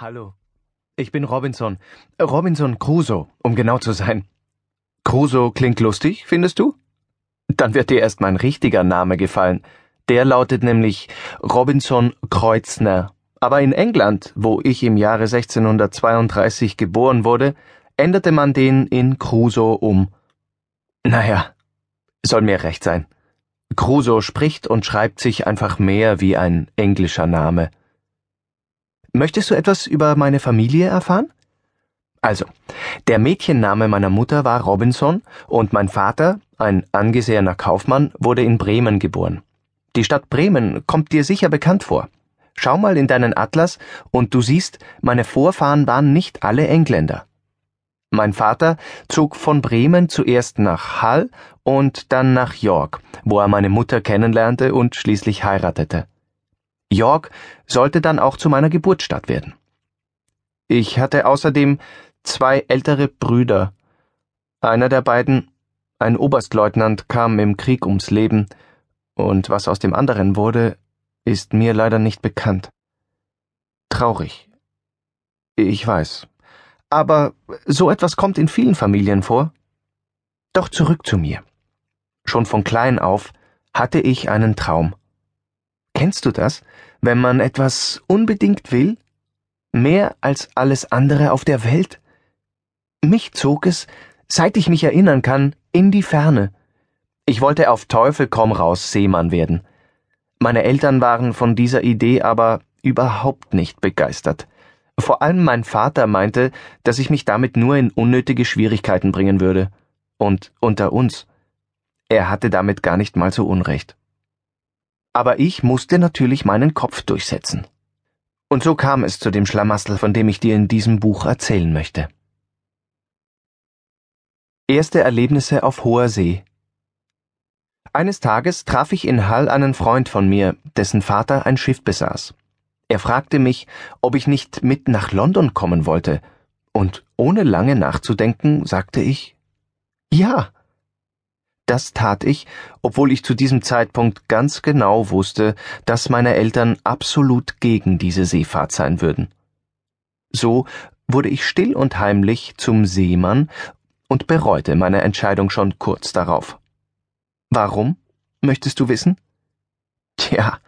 Hallo. Ich bin Robinson. Robinson Crusoe, um genau zu sein. Crusoe klingt lustig, findest du? Dann wird dir erst mein richtiger Name gefallen. Der lautet nämlich Robinson Kreutzner. Aber in England, wo ich im Jahre 1632 geboren wurde, änderte man den in Crusoe um. Naja, soll mir recht sein. Crusoe spricht und schreibt sich einfach mehr wie ein englischer Name. Möchtest du etwas über meine Familie erfahren? Also, der Mädchenname meiner Mutter war Robinson und mein Vater, ein angesehener Kaufmann, wurde in Bremen geboren. Die Stadt Bremen kommt dir sicher bekannt vor. Schau mal in deinen Atlas und du siehst, meine Vorfahren waren nicht alle Engländer. Mein Vater zog von Bremen zuerst nach Hull und dann nach York, wo er meine Mutter kennenlernte und schließlich heiratete. York sollte dann auch zu meiner Geburtsstadt werden. Ich hatte außerdem zwei ältere Brüder. Einer der beiden, ein Oberstleutnant, kam im Krieg ums Leben, und was aus dem anderen wurde, ist mir leider nicht bekannt. Traurig. Ich weiß. Aber so etwas kommt in vielen Familien vor. Doch zurück zu mir. Schon von klein auf hatte ich einen Traum. Kennst du das, wenn man etwas unbedingt will? Mehr als alles andere auf der Welt? Mich zog es, seit ich mich erinnern kann, in die Ferne. Ich wollte auf Teufel komm raus Seemann werden. Meine Eltern waren von dieser Idee aber überhaupt nicht begeistert. Vor allem mein Vater meinte, dass ich mich damit nur in unnötige Schwierigkeiten bringen würde. Und unter uns. Er hatte damit gar nicht mal so Unrecht aber ich musste natürlich meinen Kopf durchsetzen. Und so kam es zu dem Schlamassel, von dem ich dir in diesem Buch erzählen möchte. Erste Erlebnisse auf hoher See. Eines Tages traf ich in Hull einen Freund von mir, dessen Vater ein Schiff besaß. Er fragte mich, ob ich nicht mit nach London kommen wollte, und ohne lange nachzudenken sagte ich Ja. Das tat ich, obwohl ich zu diesem Zeitpunkt ganz genau wusste, dass meine Eltern absolut gegen diese Seefahrt sein würden. So wurde ich still und heimlich zum Seemann und bereute meine Entscheidung schon kurz darauf. Warum? Möchtest du wissen? Tja,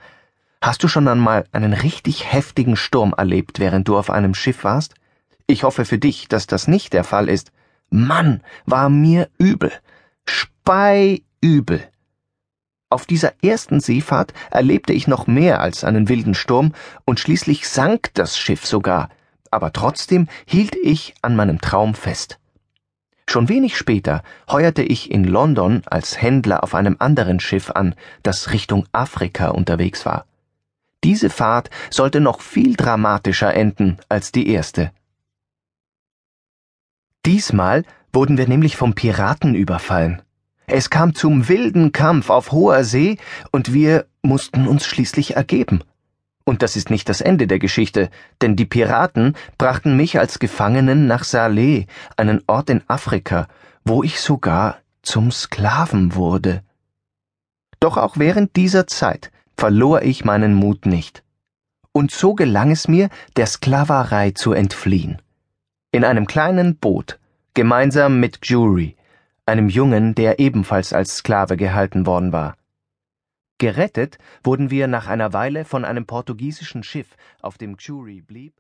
hast du schon einmal einen richtig heftigen Sturm erlebt, während du auf einem Schiff warst? Ich hoffe für dich, dass das nicht der Fall ist. Mann, war mir übel speiübel. Auf dieser ersten Seefahrt erlebte ich noch mehr als einen wilden Sturm, und schließlich sank das Schiff sogar, aber trotzdem hielt ich an meinem Traum fest. Schon wenig später heuerte ich in London als Händler auf einem anderen Schiff an, das Richtung Afrika unterwegs war. Diese Fahrt sollte noch viel dramatischer enden als die erste. Diesmal wurden wir nämlich vom Piraten überfallen. Es kam zum wilden Kampf auf hoher See, und wir mussten uns schließlich ergeben. Und das ist nicht das Ende der Geschichte, denn die Piraten brachten mich als Gefangenen nach Saleh, einen Ort in Afrika, wo ich sogar zum Sklaven wurde. Doch auch während dieser Zeit verlor ich meinen Mut nicht. Und so gelang es mir, der Sklaverei zu entfliehen. In einem kleinen Boot, gemeinsam mit Jury, einem Jungen, der ebenfalls als Sklave gehalten worden war. Gerettet wurden wir nach einer Weile von einem portugiesischen Schiff, auf dem Jury blieb